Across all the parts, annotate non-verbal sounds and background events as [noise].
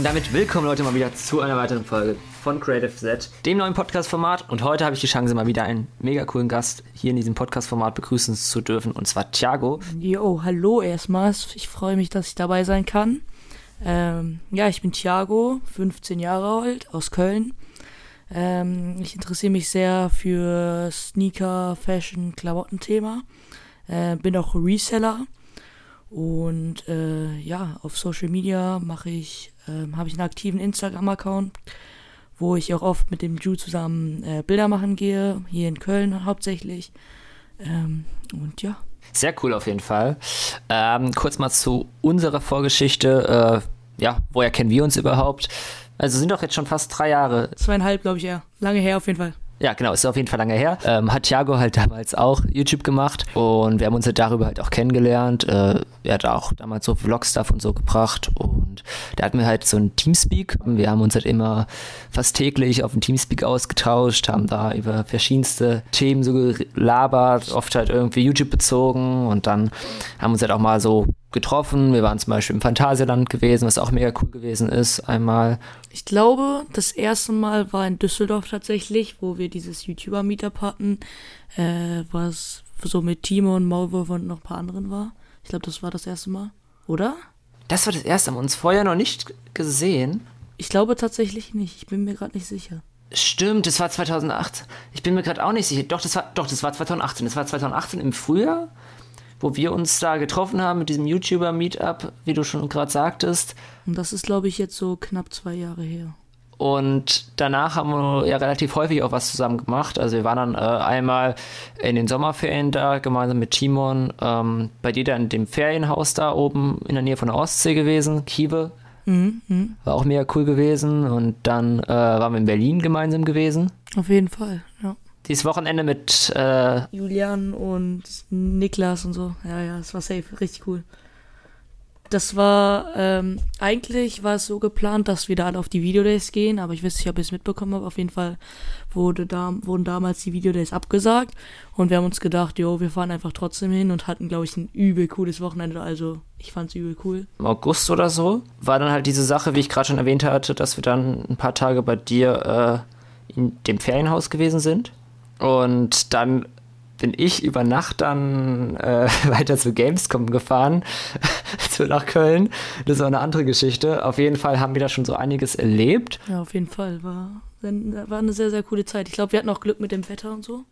Und damit willkommen Leute mal wieder zu einer weiteren Folge von Creative Z, dem neuen Podcast-Format. Und heute habe ich die Chance, mal wieder einen mega coolen Gast hier in diesem Podcast-Format begrüßen zu dürfen, und zwar Thiago. Jo, hallo erstmals. Ich freue mich, dass ich dabei sein kann. Ähm, ja, ich bin Thiago, 15 Jahre alt, aus Köln. Ähm, ich interessiere mich sehr für Sneaker, Fashion, Klamotten-Thema. Äh, bin auch Reseller. Und äh, ja, auf Social Media mache ich, äh, habe ich einen aktiven Instagram-Account, wo ich auch oft mit dem Ju zusammen äh, Bilder machen gehe, hier in Köln hauptsächlich. Ähm, und ja. Sehr cool auf jeden Fall. Ähm, kurz mal zu unserer Vorgeschichte. Äh, ja, woher kennen wir uns überhaupt? Also sind doch jetzt schon fast drei Jahre. Zweieinhalb, glaube ich, ja. Lange her auf jeden Fall. Ja, genau, ist auf jeden Fall lange her. Ähm, hat Thiago halt [laughs] damals auch YouTube gemacht und wir haben uns halt darüber halt auch kennengelernt. Äh, er hat auch damals so Vlog-Stuff und so gebracht und da hatten wir halt so ein Teamspeak. Wir haben uns halt immer fast täglich auf dem Teamspeak ausgetauscht, haben da über verschiedenste Themen so gelabert, oft halt irgendwie YouTube bezogen und dann haben uns halt auch mal so getroffen. Wir waren zum Beispiel im Phantasialand gewesen, was auch mega cool gewesen ist, einmal. Ich glaube, das erste Mal war in Düsseldorf tatsächlich, wo wir dieses YouTuber-Meetup hatten, äh, was so mit Timo und Maulwurf und noch ein paar anderen war. Ich glaube, das war das erste Mal, oder? Das war das erste Mal, uns vorher noch nicht gesehen. Ich glaube tatsächlich nicht, ich bin mir gerade nicht sicher. Stimmt, das war 2008. Ich bin mir gerade auch nicht sicher. Doch, das war doch, das war 2018. Das war 2018 im Frühjahr wo wir uns da getroffen haben mit diesem YouTuber-Meetup, wie du schon gerade sagtest. Und das ist, glaube ich, jetzt so knapp zwei Jahre her. Und danach haben wir ja relativ häufig auch was zusammen gemacht. Also wir waren dann äh, einmal in den Sommerferien da, gemeinsam mit Timon, ähm, bei dir dann in dem Ferienhaus da oben in der Nähe von der Ostsee gewesen, Kiewe. Mhm, mh. War auch mega cool gewesen. Und dann äh, waren wir in Berlin gemeinsam gewesen. Auf jeden Fall. Dieses Wochenende mit äh, Julian und Niklas und so. Ja, ja, es war safe, richtig cool. Das war, ähm, eigentlich war es so geplant, dass wir da alle auf die Videodays gehen, aber ich weiß nicht, ob ich es mitbekommen habe. Auf jeden Fall wurde da, wurden damals die Videodays abgesagt und wir haben uns gedacht, jo, wir fahren einfach trotzdem hin und hatten, glaube ich, ein übel cooles Wochenende. Also ich fand es übel cool. Im August oder so war dann halt diese Sache, wie ich gerade schon erwähnt hatte, dass wir dann ein paar Tage bei dir äh, in dem Ferienhaus gewesen sind. Und dann bin ich über Nacht dann äh, [laughs] weiter zu Gamescom gefahren, [laughs] so nach Köln. Das war eine andere Geschichte. Auf jeden Fall haben wir da schon so einiges erlebt. Ja, auf jeden Fall. War, war eine sehr, sehr coole Zeit. Ich glaube, wir hatten auch Glück mit dem Wetter und so.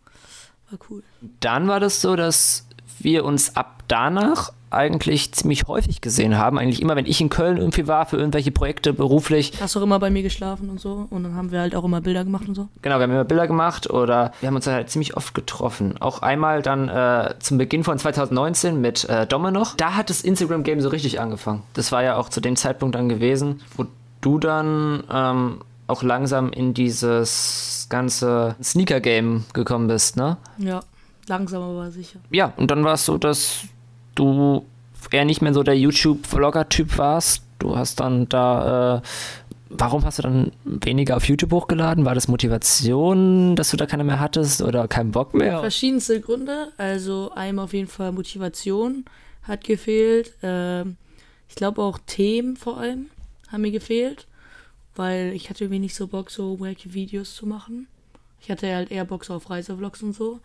War cool. Dann war das so, dass wir uns ab danach eigentlich ziemlich häufig gesehen haben. Eigentlich immer, wenn ich in Köln irgendwie war für irgendwelche Projekte beruflich. Hast du auch immer bei mir geschlafen und so. Und dann haben wir halt auch immer Bilder gemacht und so. Genau, wir haben immer Bilder gemacht oder wir haben uns halt ziemlich oft getroffen. Auch einmal dann äh, zum Beginn von 2019 mit äh, Domme noch. Da hat das Instagram-Game so richtig angefangen. Das war ja auch zu dem Zeitpunkt dann gewesen, wo du dann ähm, auch langsam in dieses ganze Sneaker-Game gekommen bist, ne? Ja, langsam aber sicher. Ja, und dann war es so, dass du eher nicht mehr so der YouTube-Vlogger-Typ warst. Du hast dann da, äh, warum hast du dann weniger auf YouTube hochgeladen? War das Motivation, dass du da keine mehr hattest oder keinen Bock mehr? Verschiedenste Gründe. Also einmal auf jeden Fall Motivation hat gefehlt. Ähm, ich glaube auch Themen vor allem haben mir gefehlt, weil ich hatte irgendwie nicht so Bock, so wacky Videos zu machen. Ich hatte halt eher Bock so auf Reisevlogs und so.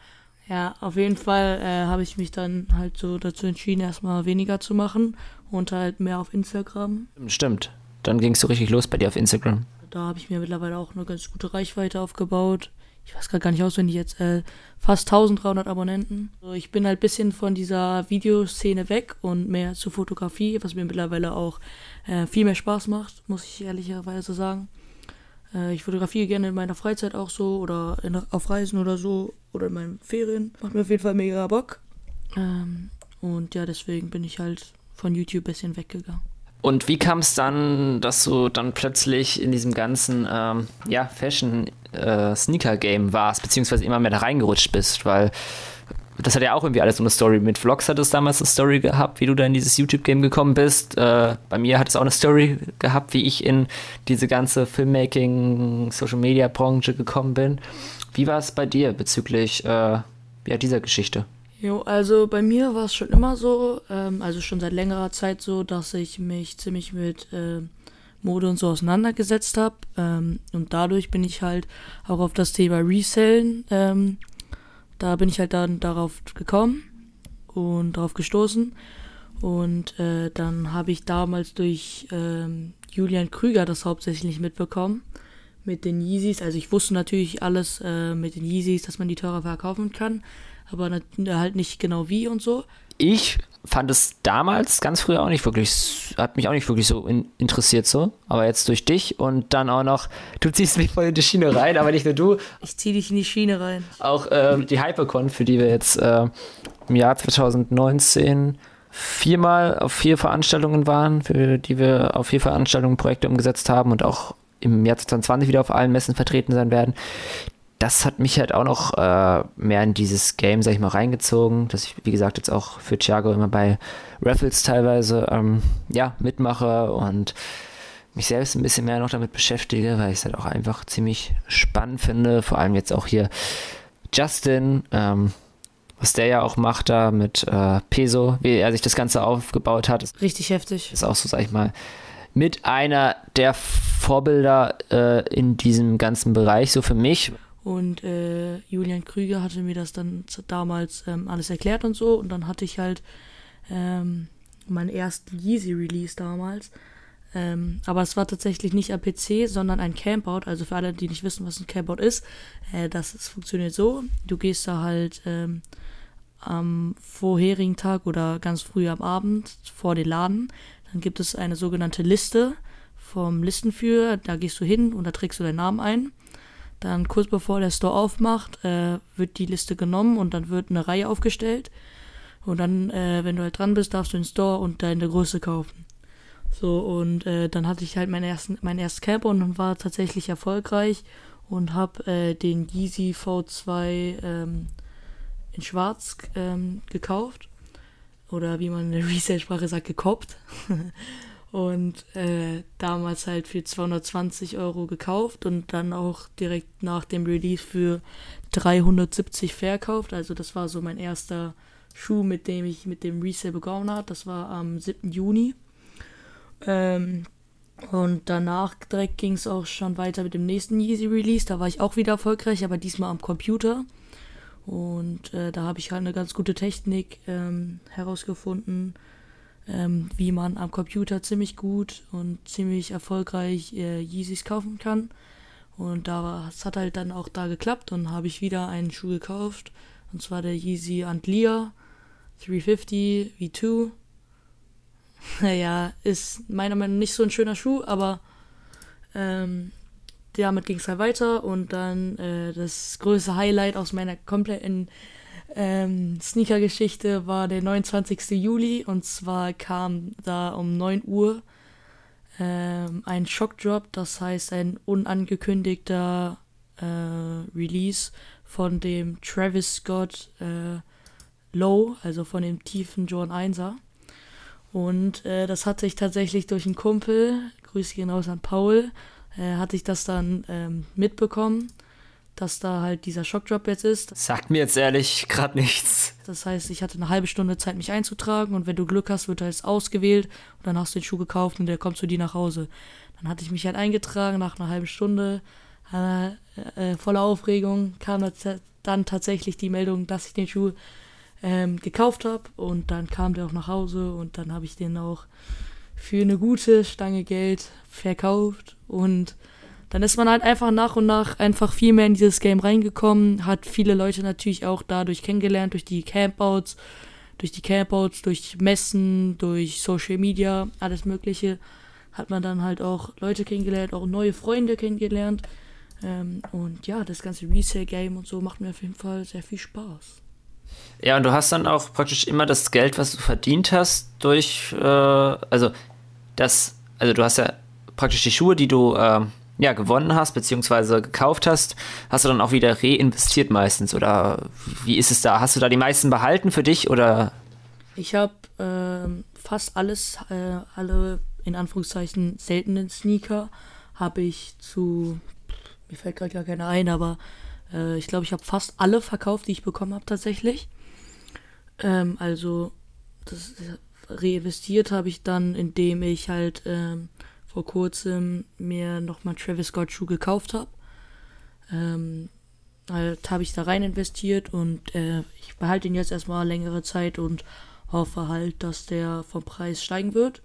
Ja, auf jeden Fall äh, habe ich mich dann halt so dazu entschieden, erstmal weniger zu machen und halt mehr auf Instagram. Stimmt. Dann ging es so richtig los bei dir auf Instagram. Da habe ich mir mittlerweile auch eine ganz gute Reichweite aufgebaut. Ich weiß gerade gar nicht auswendig jetzt, äh, fast 1300 Abonnenten. Also ich bin halt ein bisschen von dieser Videoszene weg und mehr zur Fotografie, was mir mittlerweile auch äh, viel mehr Spaß macht, muss ich ehrlicherweise sagen. Äh, ich fotografiere gerne in meiner Freizeit auch so oder in, auf Reisen oder so oder in meinen Ferien. Macht mir auf jeden Fall mega Bock. Ähm, und ja, deswegen bin ich halt von YouTube ein bisschen weggegangen. Und wie kam es dann, dass du dann plötzlich in diesem ganzen ähm, ja, Fashion-Sneaker-Game äh, warst, beziehungsweise immer mehr da reingerutscht bist? Weil das hat ja auch irgendwie alles so eine Story. Mit Vlogs hat es damals eine Story gehabt, wie du da in dieses YouTube-Game gekommen bist. Äh, bei mir hat es auch eine Story gehabt, wie ich in diese ganze Filmmaking, Social-Media-Branche gekommen bin. Wie war es bei dir bezüglich äh, ja, dieser Geschichte? Jo, also bei mir war es schon immer so, ähm, also schon seit längerer Zeit so, dass ich mich ziemlich mit äh, Mode und so auseinandergesetzt habe. Ähm, und dadurch bin ich halt auch auf das Thema Resellen, ähm, da bin ich halt dann darauf gekommen und darauf gestoßen. Und äh, dann habe ich damals durch ähm, Julian Krüger das hauptsächlich mitbekommen mit den Yeezys. Also ich wusste natürlich alles äh, mit den Yeezys, dass man die teurer verkaufen kann, aber halt nicht genau wie und so. Ich fand es damals ganz früher auch nicht wirklich, hat mich auch nicht wirklich so in, interessiert so, aber jetzt durch dich und dann auch noch, du ziehst mich voll in die Schiene rein, aber nicht nur du. Ich zieh dich in die Schiene rein. Auch äh, die Hypercon, für die wir jetzt äh, im Jahr 2019 viermal auf vier Veranstaltungen waren, für die wir auf vier Veranstaltungen Projekte umgesetzt haben und auch im Jahr 2020 wieder auf allen Messen vertreten sein werden. Das hat mich halt auch noch äh, mehr in dieses Game, sag ich mal, reingezogen, dass ich, wie gesagt, jetzt auch für Thiago immer bei Raffles teilweise ähm, ja, mitmache und mich selbst ein bisschen mehr noch damit beschäftige, weil ich es halt auch einfach ziemlich spannend finde. Vor allem jetzt auch hier Justin, ähm, was der ja auch macht da mit äh, Peso, wie er sich das Ganze aufgebaut hat. Richtig heftig. Ist auch so, sag ich mal, mit einer der Vorbilder äh, in diesem ganzen Bereich, so für mich. Und äh, Julian Krüger hatte mir das dann damals ähm, alles erklärt und so. Und dann hatte ich halt ähm, meinen ersten Yeezy-Release damals. Ähm, aber es war tatsächlich nicht ein PC, sondern ein Campout. Also für alle, die nicht wissen, was ein Campout ist, äh, das, das funktioniert so. Du gehst da halt ähm, am vorherigen Tag oder ganz früh am Abend vor den Laden. Dann gibt es eine sogenannte Liste vom Listenführer. Da gehst du hin und da trägst du deinen Namen ein. Dann kurz bevor der Store aufmacht, äh, wird die Liste genommen und dann wird eine Reihe aufgestellt. Und dann, äh, wenn du halt dran bist, darfst du den Store und deine Größe kaufen. So, und äh, dann hatte ich halt meinen ersten, mein erstes Camper und war tatsächlich erfolgreich und habe äh, den Yeezy V2 ähm, in Schwarz ähm, gekauft. Oder wie man in der [laughs] Resale-Sprache sagt, gekoppt. [laughs] und äh, damals halt für 220 Euro gekauft und dann auch direkt nach dem Release für 370 verkauft. Also das war so mein erster Schuh, mit dem ich mit dem Resale begonnen habe. Das war am 7. Juni. Ähm, und danach direkt ging es auch schon weiter mit dem nächsten Yeezy Release. Da war ich auch wieder erfolgreich, aber diesmal am Computer. Und äh, da habe ich halt eine ganz gute Technik ähm, herausgefunden, ähm, wie man am Computer ziemlich gut und ziemlich erfolgreich äh, Yeezys kaufen kann. Und da es hat halt dann auch da geklappt und habe ich wieder einen Schuh gekauft. Und zwar der Yeezy Antlia 350 V2. [laughs] Naja, ist meiner Meinung nach nicht so ein schöner Schuh, aber ähm, damit ging es halt weiter und dann äh, das größte Highlight aus meiner kompletten ähm, Sneaker-Geschichte war der 29. Juli und zwar kam da um 9 Uhr ähm, ein Shockdrop, das heißt ein unangekündigter äh, Release von dem Travis Scott äh, Low, also von dem tiefen John 1er. Und äh, das hatte ich tatsächlich durch einen Kumpel, Grüße gehen raus an Paul, äh, hatte ich das dann ähm, mitbekommen, dass da halt dieser Shockdrop jetzt ist. Sagt mir jetzt ehrlich gerade nichts. Das heißt, ich hatte eine halbe Stunde Zeit, mich einzutragen und wenn du Glück hast, wird er jetzt ausgewählt und dann hast du den Schuh gekauft und der kommt zu dir nach Hause. Dann hatte ich mich halt eingetragen nach einer halben Stunde, äh, äh, voller Aufregung, kam dann tatsächlich die Meldung, dass ich den Schuh ähm, gekauft habe und dann kam der auch nach Hause und dann habe ich den auch für eine gute Stange Geld verkauft und dann ist man halt einfach nach und nach einfach viel mehr in dieses Game reingekommen, hat viele Leute natürlich auch dadurch kennengelernt, durch die Campouts, durch die Campouts, durch Messen, durch Social Media, alles Mögliche, hat man dann halt auch Leute kennengelernt, auch neue Freunde kennengelernt. Ähm, und ja, das ganze Resale-Game und so macht mir auf jeden Fall sehr viel Spaß. Ja, und du hast dann auch praktisch immer das Geld, was du verdient hast, durch, äh, also das, also du hast ja praktisch die Schuhe, die du äh, ja, gewonnen hast, beziehungsweise gekauft hast, hast du dann auch wieder reinvestiert meistens? Oder wie ist es da? Hast du da die meisten behalten für dich oder? Ich habe äh, fast alles, äh, alle in Anführungszeichen seltenen Sneaker habe ich zu, mir fällt gerade gar keiner ein, aber äh, ich glaube, ich habe fast alle verkauft, die ich bekommen habe tatsächlich. Ähm, also das reinvestiert habe ich dann, indem ich halt ähm, vor kurzem mir nochmal Travis Scott Schuh gekauft habe. Ähm, halt habe ich da rein investiert und äh, ich behalte ihn jetzt erstmal längere Zeit und hoffe halt, dass der vom Preis steigen wird.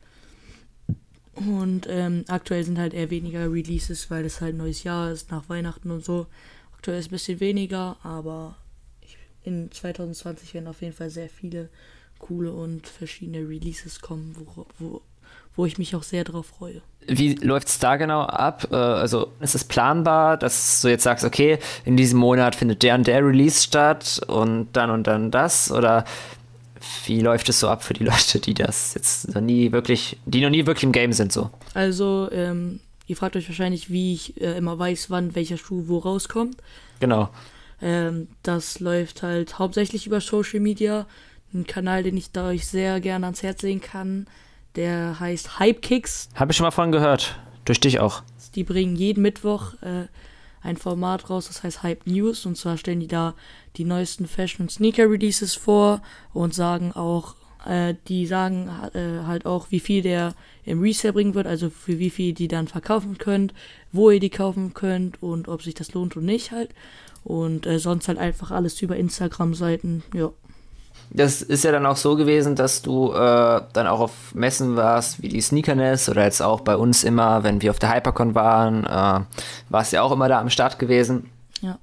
Und ähm, aktuell sind halt eher weniger Releases, weil es halt neues Jahr ist, nach Weihnachten und so. Aktuell ist ein bisschen weniger, aber in 2020 werden auf jeden Fall sehr viele coole und verschiedene Releases kommen, wo, wo, wo ich mich auch sehr drauf freue. Wie läuft es da genau ab? Äh, also ist es planbar, dass du jetzt sagst, okay, in diesem Monat findet der und der Release statt und dann und dann das? Oder wie läuft es so ab für die [laughs] Leute, die das jetzt noch nie wirklich, die noch nie wirklich im Game sind so? Also, ähm, ihr fragt euch wahrscheinlich, wie ich äh, immer weiß, wann welcher Schuh wo rauskommt. Genau. Ähm, das läuft halt hauptsächlich über Social Media. Ein Kanal, den ich da euch sehr gerne ans Herz legen kann. Der heißt Hypekicks. Habe ich schon mal von gehört. Durch dich auch. Die bringen jeden Mittwoch äh, ein Format raus, das heißt Hype News. Und zwar stellen die da die neuesten Fashion- und Sneaker-Releases vor und sagen auch, äh, die sagen äh, halt auch, wie viel der im Resale bringen wird, also für wie viel die dann verkaufen könnt, wo ihr die kaufen könnt und ob sich das lohnt oder nicht halt. Und äh, sonst halt einfach alles über Instagram-Seiten, ja. Das ist ja dann auch so gewesen, dass du äh, dann auch auf Messen warst, wie die Sneakerness oder jetzt auch bei uns immer, wenn wir auf der Hypercon waren, äh, warst ja auch immer da am Start gewesen. Ja.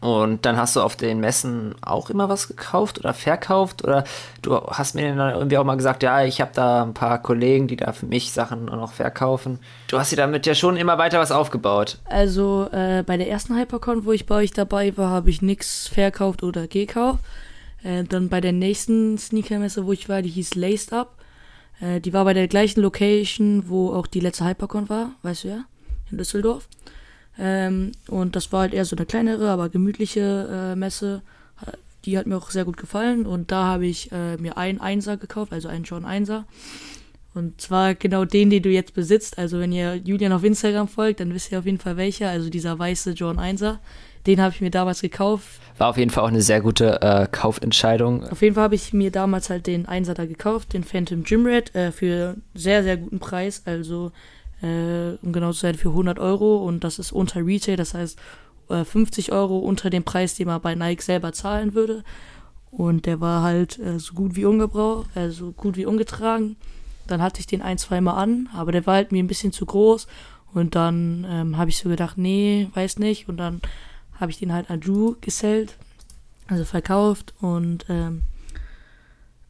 Und dann hast du auf den Messen auch immer was gekauft oder verkauft oder du hast mir dann irgendwie auch mal gesagt, ja, ich habe da ein paar Kollegen, die da für mich Sachen noch verkaufen. Du hast dir damit ja schon immer weiter was aufgebaut. Also äh, bei der ersten Hypercon, wo ich bei euch dabei war, habe ich nichts verkauft oder gekauft. Äh, dann bei der nächsten Sneakermesse, wo ich war, die hieß Laced Up. Äh, die war bei der gleichen Location, wo auch die letzte Hypercon war, weißt du ja, in Düsseldorf. Ähm, und das war halt eher so eine kleinere, aber gemütliche äh, Messe. Die hat mir auch sehr gut gefallen. Und da habe ich äh, mir einen Einser gekauft, also einen John Einser. Und zwar genau den, den du jetzt besitzt. Also wenn ihr Julian auf Instagram folgt, dann wisst ihr auf jeden Fall welcher. Also dieser weiße John Einser. Den habe ich mir damals gekauft. War auf jeden Fall auch eine sehr gute äh, Kaufentscheidung. Auf jeden Fall habe ich mir damals halt den Einser da gekauft, den Phantom Gym Red, äh, für sehr, sehr guten Preis. Also, äh, um genau zu sein, für 100 Euro. Und das ist unter Retail, das heißt 50 äh, Euro unter dem Preis, den man bei Nike selber zahlen würde. Und der war halt äh, so gut wie ungebraucht, äh, so gut wie ungetragen. Dann hatte ich den ein, zweimal an, aber der war halt mir ein bisschen zu groß. Und dann ähm, habe ich so gedacht, nee, weiß nicht. Und dann habe ich den halt an Drew gesellt, also verkauft und ähm,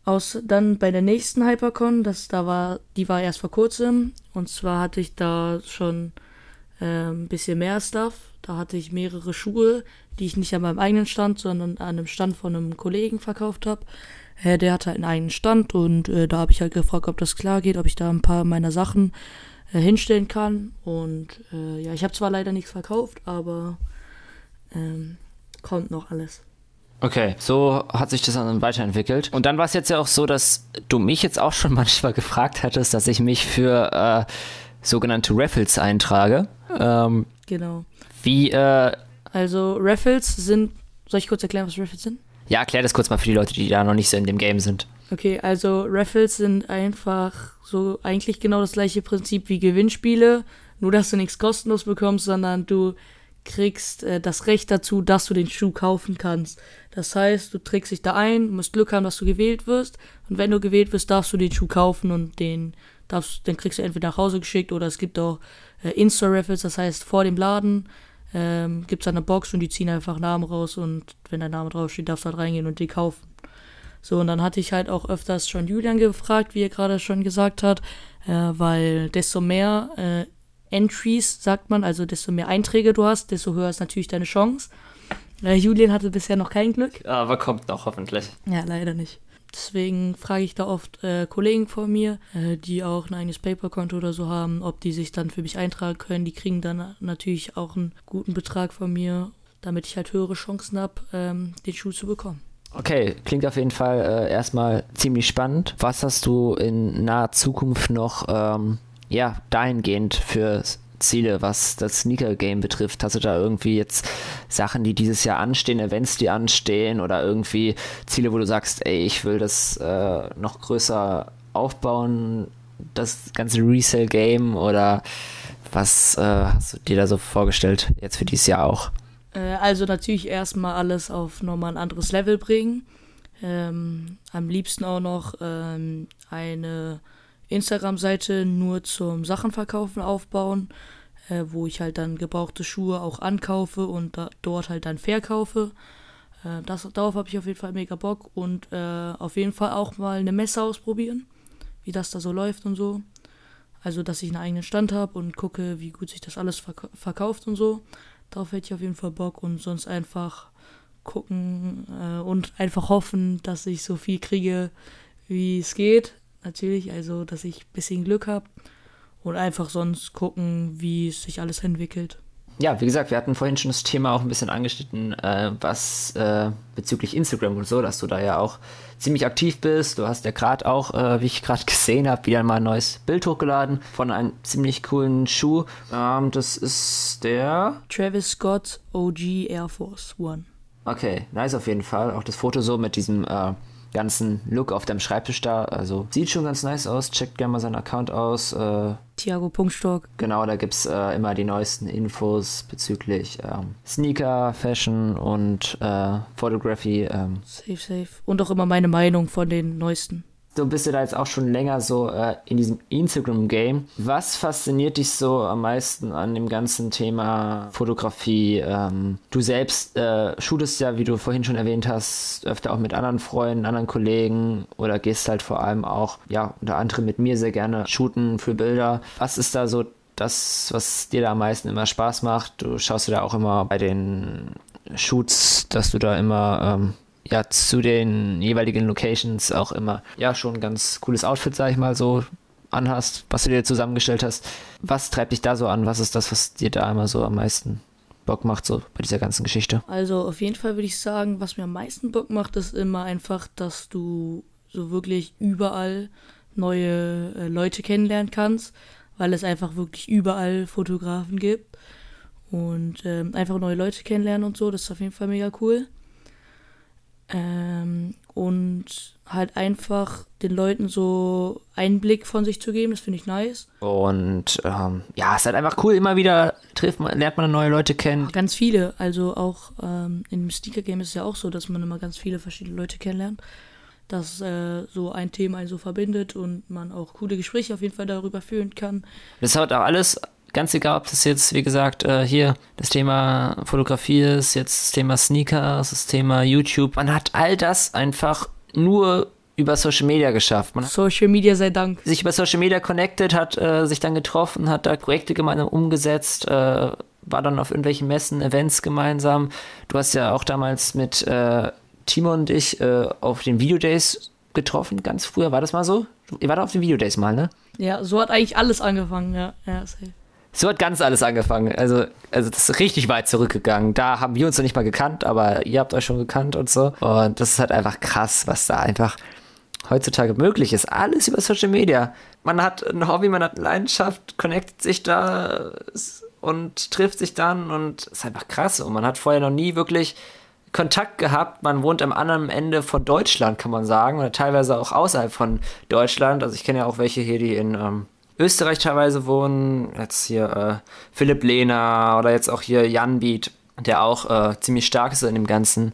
aus dann bei der nächsten Hypercon, das da war, die war erst vor kurzem und zwar hatte ich da schon äh, ein bisschen mehr Stuff. Da hatte ich mehrere Schuhe, die ich nicht an meinem eigenen Stand, sondern an einem Stand von einem Kollegen verkauft habe. Äh, der hatte halt einen eigenen Stand und äh, da habe ich halt gefragt, ob das klar geht, ob ich da ein paar meiner Sachen äh, hinstellen kann. Und äh, ja, ich habe zwar leider nichts verkauft, aber ähm, kommt noch alles. Okay, so hat sich das dann weiterentwickelt. Und dann war es jetzt ja auch so, dass du mich jetzt auch schon [laughs] manchmal gefragt hattest, dass ich mich für äh, sogenannte Raffles eintrage. Ähm, genau. Wie, äh, Also Raffles sind, soll ich kurz erklären, was Raffles sind? Ja, erklär das kurz mal für die Leute, die da noch nicht so in dem Game sind. Okay, also Raffles sind einfach so eigentlich genau das gleiche Prinzip wie Gewinnspiele, nur dass du nichts kostenlos bekommst, sondern du kriegst äh, das Recht dazu, dass du den Schuh kaufen kannst. Das heißt, du trägst dich da ein, musst Glück haben, dass du gewählt wirst. Und wenn du gewählt wirst, darfst du den Schuh kaufen und den darfst, den kriegst du entweder nach Hause geschickt oder es gibt auch äh, In-Store-Raffles, das heißt vor dem Laden ähm, gibt es eine Box und die ziehen einfach Namen raus und wenn dein Name draufsteht, darfst du halt reingehen und die kaufen. So, und dann hatte ich halt auch öfters schon Julian gefragt, wie er gerade schon gesagt hat, äh, weil desto mehr äh, Entries, sagt man, also desto mehr Einträge du hast, desto höher ist natürlich deine Chance. Äh, Julian hatte bisher noch kein Glück. Aber kommt noch, hoffentlich. Ja, leider nicht. Deswegen frage ich da oft äh, Kollegen von mir, äh, die auch ein eigenes Paper-Konto oder so haben, ob die sich dann für mich eintragen können. Die kriegen dann natürlich auch einen guten Betrag von mir, damit ich halt höhere Chancen habe, ähm, den Schuh zu bekommen. Okay, klingt auf jeden Fall äh, erstmal ziemlich spannend. Was hast du in naher Zukunft noch ähm, ja, dahingehend für Ziele, was das Sneaker-Game betrifft? Hast du da irgendwie jetzt Sachen, die dieses Jahr anstehen, Events, die anstehen oder irgendwie Ziele, wo du sagst, ey, ich will das äh, noch größer aufbauen, das ganze Resale-Game oder was äh, hast du dir da so vorgestellt, jetzt für dieses Jahr auch? Äh, also natürlich erstmal alles auf nochmal ein anderes Level bringen. Ähm, am liebsten auch noch ähm, eine Instagram-Seite nur zum Sachenverkaufen aufbauen, äh, wo ich halt dann gebrauchte Schuhe auch ankaufe und da, dort halt dann verkaufe. Äh, das, darauf habe ich auf jeden Fall mega Bock und äh, auf jeden Fall auch mal eine Messe ausprobieren, wie das da so läuft und so. Also, dass ich einen eigenen Stand habe und gucke, wie gut sich das alles verk verkauft und so. Darauf hätte ich auf jeden Fall Bock und sonst einfach gucken äh, und einfach hoffen, dass ich so viel kriege, wie es geht. Natürlich, also, dass ich ein bisschen Glück habe und einfach sonst gucken, wie es sich alles entwickelt ja, wie gesagt, wir hatten vorhin schon das Thema auch ein bisschen angeschnitten, äh, was äh, bezüglich Instagram und so, dass du da ja auch ziemlich aktiv bist. Du hast ja gerade auch, äh, wie ich gerade [laughs] gesehen habe, wieder mal ein neues Bild hochgeladen von einem ziemlich coolen Schuh. Ähm, das ist der Travis Scott OG Air Force One. Okay, nice auf jeden Fall. Auch das Foto so mit diesem äh, ganzen Look auf deinem Schreibtisch da. Also sieht schon ganz nice aus. Checkt gerne mal seinen Account aus. Äh, Thiago Punktstock. Genau, da gibt es äh, immer die neuesten Infos bezüglich ähm, Sneaker, Fashion und äh, Photography. Ähm. Safe, safe. Und auch immer meine Meinung von den neuesten. Du bist ja da jetzt auch schon länger so äh, in diesem Instagram-Game. Was fasziniert dich so am meisten an dem ganzen Thema Fotografie? Ähm, du selbst äh, shootest ja, wie du vorhin schon erwähnt hast, öfter auch mit anderen Freunden, anderen Kollegen oder gehst halt vor allem auch, ja, unter anderem mit mir sehr gerne shooten für Bilder. Was ist da so das, was dir da am meisten immer Spaß macht? Du schaust dir da auch immer bei den Shoots, dass du da immer ähm, ja zu den jeweiligen Locations auch immer ja schon ein ganz cooles Outfit, sag ich mal so, anhast, was du dir zusammengestellt hast. Was treibt dich da so an? Was ist das, was dir da immer so am meisten Bock macht, so bei dieser ganzen Geschichte? Also auf jeden Fall würde ich sagen, was mir am meisten Bock macht, ist immer einfach, dass du so wirklich überall neue äh, Leute kennenlernen kannst, weil es einfach wirklich überall Fotografen gibt. Und ähm, einfach neue Leute kennenlernen und so, das ist auf jeden Fall mega cool. Ähm, und halt einfach den Leuten so Einblick von sich zu geben, das finde ich nice. Und ähm, ja, es ist halt einfach cool, immer wieder trifft man, lernt man neue Leute kennen. Auch ganz viele, also auch ähm, im Sneaker-Game ist es ja auch so, dass man immer ganz viele verschiedene Leute kennenlernt, dass äh, so ein Thema einen so verbindet und man auch coole Gespräche auf jeden Fall darüber führen kann. Das hat auch alles ganz egal, ob das jetzt, wie gesagt, äh, hier das Thema Fotografie ist, jetzt das Thema Sneakers, das Thema YouTube. Man hat all das einfach nur über Social Media geschafft. Man Social Media sei Dank. Sich über Social Media connected, hat äh, sich dann getroffen, hat da Projekte gemeinsam umgesetzt, äh, war dann auf irgendwelchen Messen, Events gemeinsam. Du hast ja auch damals mit äh, Timo und ich äh, auf den Videodays getroffen, ganz früher. War das mal so? Ihr wart auf den Videodays mal, ne? Ja, so hat eigentlich alles angefangen, ja. ja safe. So hat ganz alles angefangen. Also, also das ist richtig weit zurückgegangen. Da haben wir uns noch nicht mal gekannt, aber ihr habt euch schon gekannt und so. Und das ist halt einfach krass, was da einfach heutzutage möglich ist. Alles über Social Media. Man hat ein Hobby, man hat eine Leidenschaft, connectet sich da und trifft sich dann und ist einfach krass. Und man hat vorher noch nie wirklich Kontakt gehabt. Man wohnt am anderen Ende von Deutschland, kann man sagen, oder teilweise auch außerhalb von Deutschland. Also ich kenne ja auch welche hier, die in ähm, Österreich teilweise wohnen. Jetzt hier äh, Philipp Lehner oder jetzt auch hier Jan Beat, der auch äh, ziemlich stark ist in dem ganzen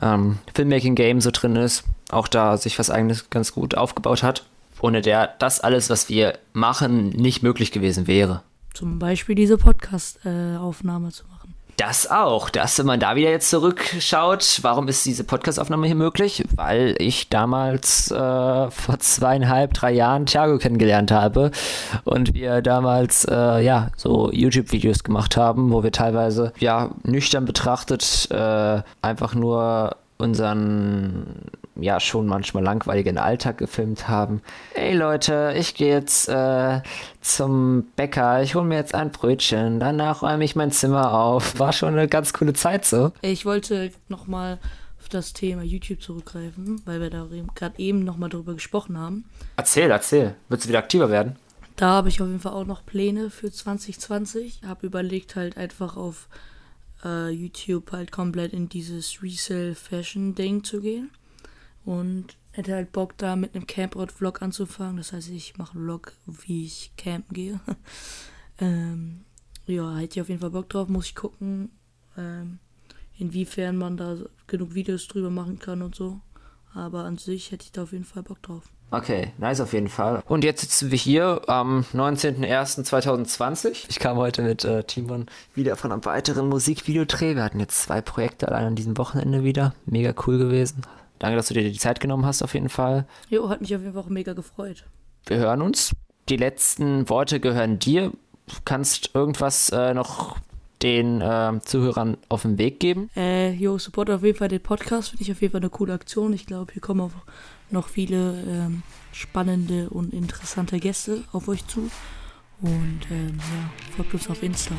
ähm, Filmmaking-Game so drin ist. Auch da sich was eigenes ganz gut aufgebaut hat. Ohne der das alles, was wir machen, nicht möglich gewesen wäre. Zum Beispiel diese Podcast-Aufnahme äh, zu machen. Das auch. Dass, wenn man da wieder jetzt zurückschaut, warum ist diese Podcastaufnahme hier möglich? Weil ich damals äh, vor zweieinhalb, drei Jahren Thiago kennengelernt habe und wir damals äh, ja so YouTube-Videos gemacht haben, wo wir teilweise ja nüchtern betrachtet äh, einfach nur unseren ja schon manchmal langweiligen Alltag gefilmt haben. Ey Leute, ich gehe jetzt äh, zum Bäcker, ich hole mir jetzt ein Brötchen, danach räume ich mein Zimmer auf. War schon eine ganz coole Zeit so. Ich wollte nochmal auf das Thema YouTube zurückgreifen, weil wir da gerade eben nochmal drüber gesprochen haben. Erzähl, erzähl. Willst du wieder aktiver werden? Da habe ich auf jeden Fall auch noch Pläne für 2020. Habe überlegt halt einfach auf äh, YouTube halt komplett in dieses Resale-Fashion-Ding zu gehen. Und hätte halt Bock da mit einem Campout-Vlog anzufangen. Das heißt, ich mache einen Vlog, wie ich campen gehe. [laughs] ähm, ja, hätte ich auf jeden Fall Bock drauf. Muss ich gucken, ähm, inwiefern man da genug Videos drüber machen kann und so. Aber an sich hätte ich da auf jeden Fall Bock drauf. Okay, nice auf jeden Fall. Und jetzt sitzen wir hier am 19.01.2020. Ich kam heute mit äh, Timon wieder von einem weiteren Musikvideodreh. Wir hatten jetzt zwei Projekte allein an diesem Wochenende wieder. Mega cool gewesen. Danke, dass du dir die Zeit genommen hast auf jeden Fall. Jo, hat mich auf jeden Fall auch mega gefreut. Wir hören uns. Die letzten Worte gehören dir. Du kannst irgendwas äh, noch den äh, Zuhörern auf den Weg geben? Äh, jo, support auf jeden Fall den Podcast. Finde ich auf jeden Fall eine coole Aktion. Ich glaube, hier kommen auch noch viele ähm, spannende und interessante Gäste auf euch zu. Und ähm, ja, folgt uns auf Insta.